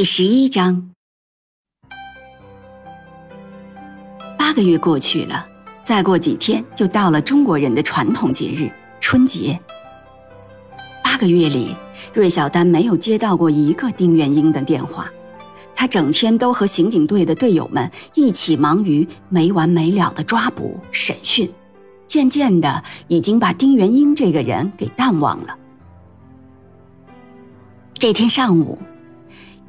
第十一章，八个月过去了，再过几天就到了中国人的传统节日春节。八个月里，芮小丹没有接到过一个丁元英的电话，他整天都和刑警队的队友们一起忙于没完没了的抓捕审讯，渐渐的已经把丁元英这个人给淡忘了。这天上午。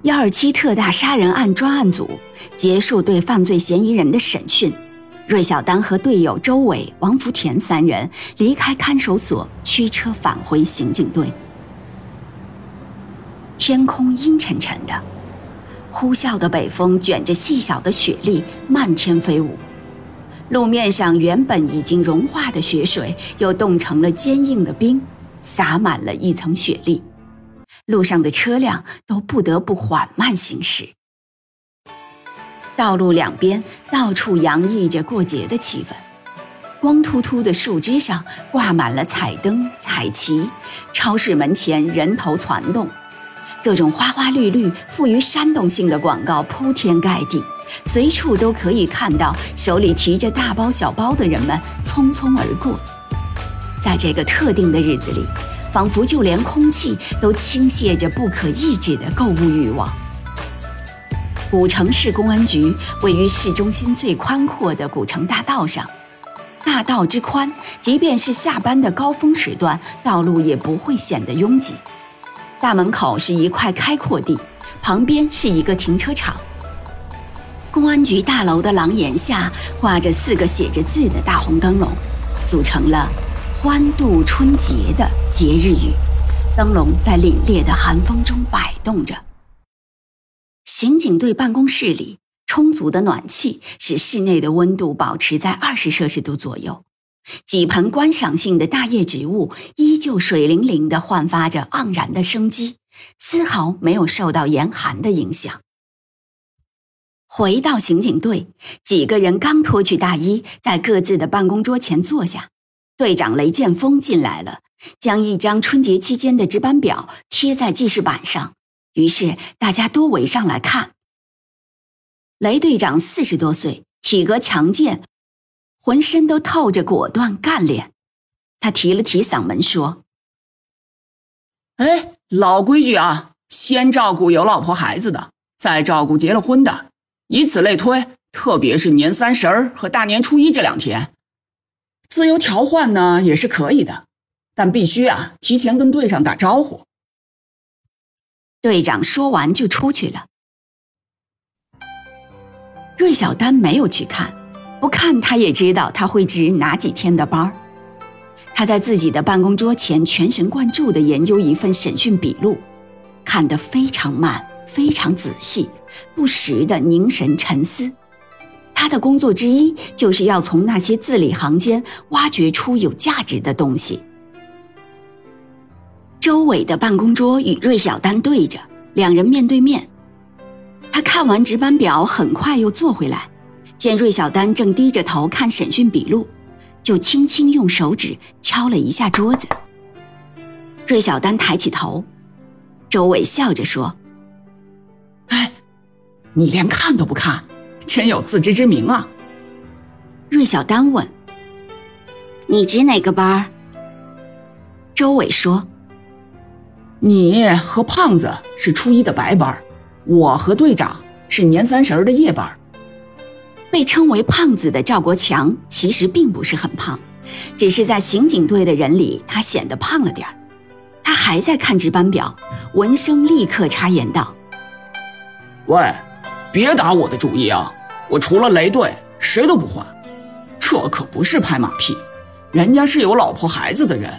幺二七特大杀人案专案组结束对犯罪嫌疑人的审讯，芮小丹和队友周伟、王福田三人离开看守所，驱车返回刑警队。天空阴沉沉的，呼啸的北风卷着细小的雪粒漫天飞舞，路面上原本已经融化的雪水又冻成了坚硬的冰，洒满了一层雪粒。路上的车辆都不得不缓慢行驶，道路两边到处洋溢着过节的气氛，光秃秃的树枝上挂满了彩灯、彩旗，超市门前人头攒动，各种花花绿绿、富于煽动性的广告铺天盖地，随处都可以看到手里提着大包小包的人们匆匆而过，在这个特定的日子里。仿佛就连空气都倾泻着不可抑制的购物欲望。古城市公安局位于市中心最宽阔的古城大道上，大道之宽，即便是下班的高峰时段，道路也不会显得拥挤。大门口是一块开阔地，旁边是一个停车场。公安局大楼的廊檐下挂着四个写着字的大红灯笼，组成了。欢度春节的节日语，灯笼在凛冽的寒风中摆动着。刑警队办公室里，充足的暖气使室内的温度保持在二十摄氏度左右。几盆观赏性的大叶植物依旧水灵灵地焕发着盎然的生机，丝毫没有受到严寒的影响。回到刑警队，几个人刚脱去大衣，在各自的办公桌前坐下。队长雷剑锋进来了，将一张春节期间的值班表贴在记事板上，于是大家都围上来看。雷队长四十多岁，体格强健，浑身都透着果断干练。他提了提嗓门说：“哎，老规矩啊，先照顾有老婆孩子的，再照顾结了婚的，以此类推。特别是年三十儿和大年初一这两天。”自由调换呢也是可以的，但必须啊提前跟队上打招呼。队长说完就出去了。芮小丹没有去看，不看他也知道他会值哪几天的班儿。他在自己的办公桌前全神贯注地研究一份审讯笔录，看得非常慢，非常仔细，不时地凝神沉思。的工作之一就是要从那些字里行间挖掘出有价值的东西。周伟的办公桌与芮小丹对着，两人面对面。他看完值班表，很快又坐回来，见芮小丹正低着头看审讯笔录，就轻轻用手指敲了一下桌子。芮小丹抬起头，周伟笑着说：“哎，你连看都不看。”真有自知之明啊！芮小丹问：“你值哪个班？”周伟说：“你和胖子是初一的白班，我和队长是年三十的夜班。”被称为胖子的赵国强其实并不是很胖，只是在刑警队的人里他显得胖了点儿。他还在看值班表，闻声立刻插言道：“喂，别打我的主意啊！”我除了雷队，谁都不换。这可不是拍马屁，人家是有老婆孩子的人，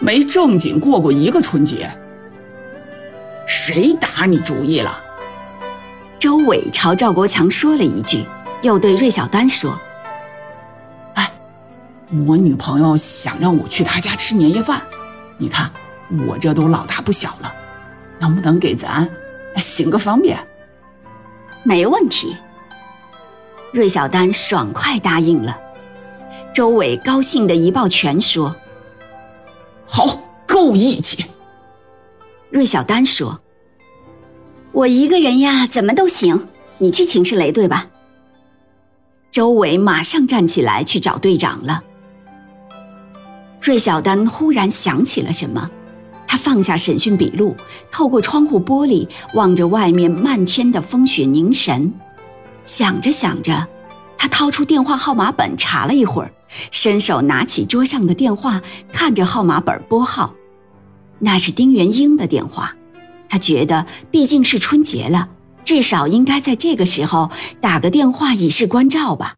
没正经过过一个春节。谁打你主意了？周伟朝赵国强说了一句，又对芮小丹说：“哎，我女朋友想让我去她家吃年夜饭，你看我这都老大不小了，能不能给咱行个方便？”没问题。芮小丹爽快答应了。周伟高兴的一抱拳说：“好，够义气。”芮小丹说。我一个人呀，怎么都行。你去请示雷队吧。周伟马上站起来去找队长了。芮小丹忽然想起了什么，他放下审讯笔录，透过窗户玻璃望着外面漫天的风雪，凝神。想着想着，他掏出电话号码本查了一会儿，伸手拿起桌上的电话，看着号码本拨号，那是丁元英的电话。他觉得毕竟是春节了，至少应该在这个时候打个电话以示关照吧。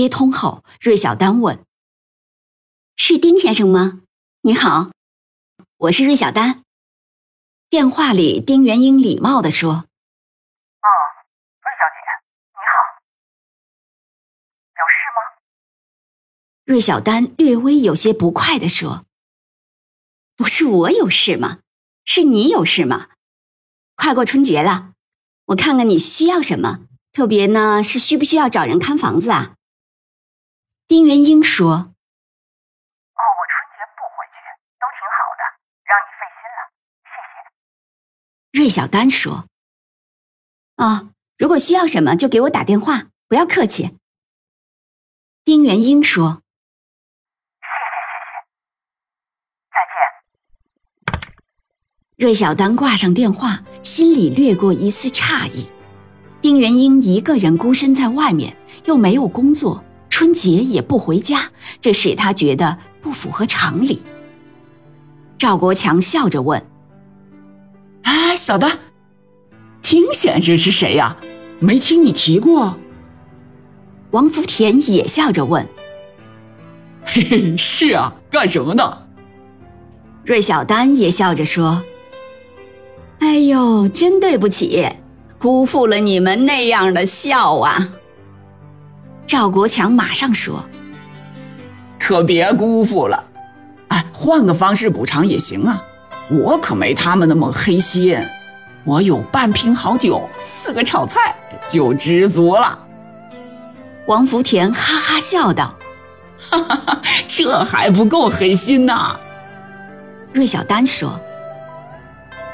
接通后，芮小丹问：“是丁先生吗？你好。”我是芮小丹。电话里，丁元英礼貌地说：“哦，芮小姐，你好，有事吗？”芮小丹略微有些不快地说：“不是我有事吗？是你有事吗？快过春节了，我看看你需要什么，特别呢是需不需要找人看房子啊？”丁元英说。哦，我春节不回去，都挺好的，让你费心了，谢谢芮小丹说：“哦，如果需要什么就给我打电话，不要客气。”丁元英说：“谢谢谢谢，再见。”芮小丹挂上电话，心里掠过一丝诧异。丁元英一个人孤身在外面，又没有工作，春节也不回家，这使他觉得不符合常理。赵国强笑着问。啊小的，丁先生是谁呀？没听你提过。王福田也笑着问：“嘿嘿，是啊，干什么呢？”芮小丹也笑着说：“哎呦，真对不起，辜负了你们那样的笑啊。”赵国强马上说：“可别辜负了，哎，换个方式补偿也行啊。”我可没他们那么黑心，我有半瓶好酒，四个炒菜就知足了。王福田哈哈笑道：“哈哈哈，这还不够黑心呐。”芮小丹说：“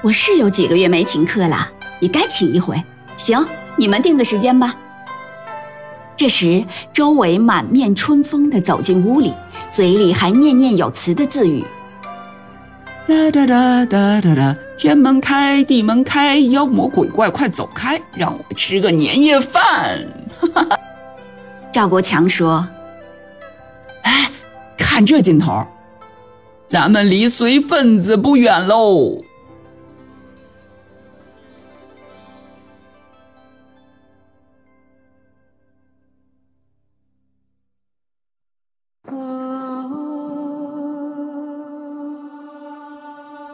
我是有几个月没请客了，也该请一回。行，你们定个时间吧。”这时，周围满面春风地走进屋里，嘴里还念念有词的自语。哒哒哒哒哒哒！天门开，地门开，妖魔鬼怪快走开，让我吃个年夜饭。哈哈！赵国强说：“哎，看这劲头，咱们离随份子不远喽。”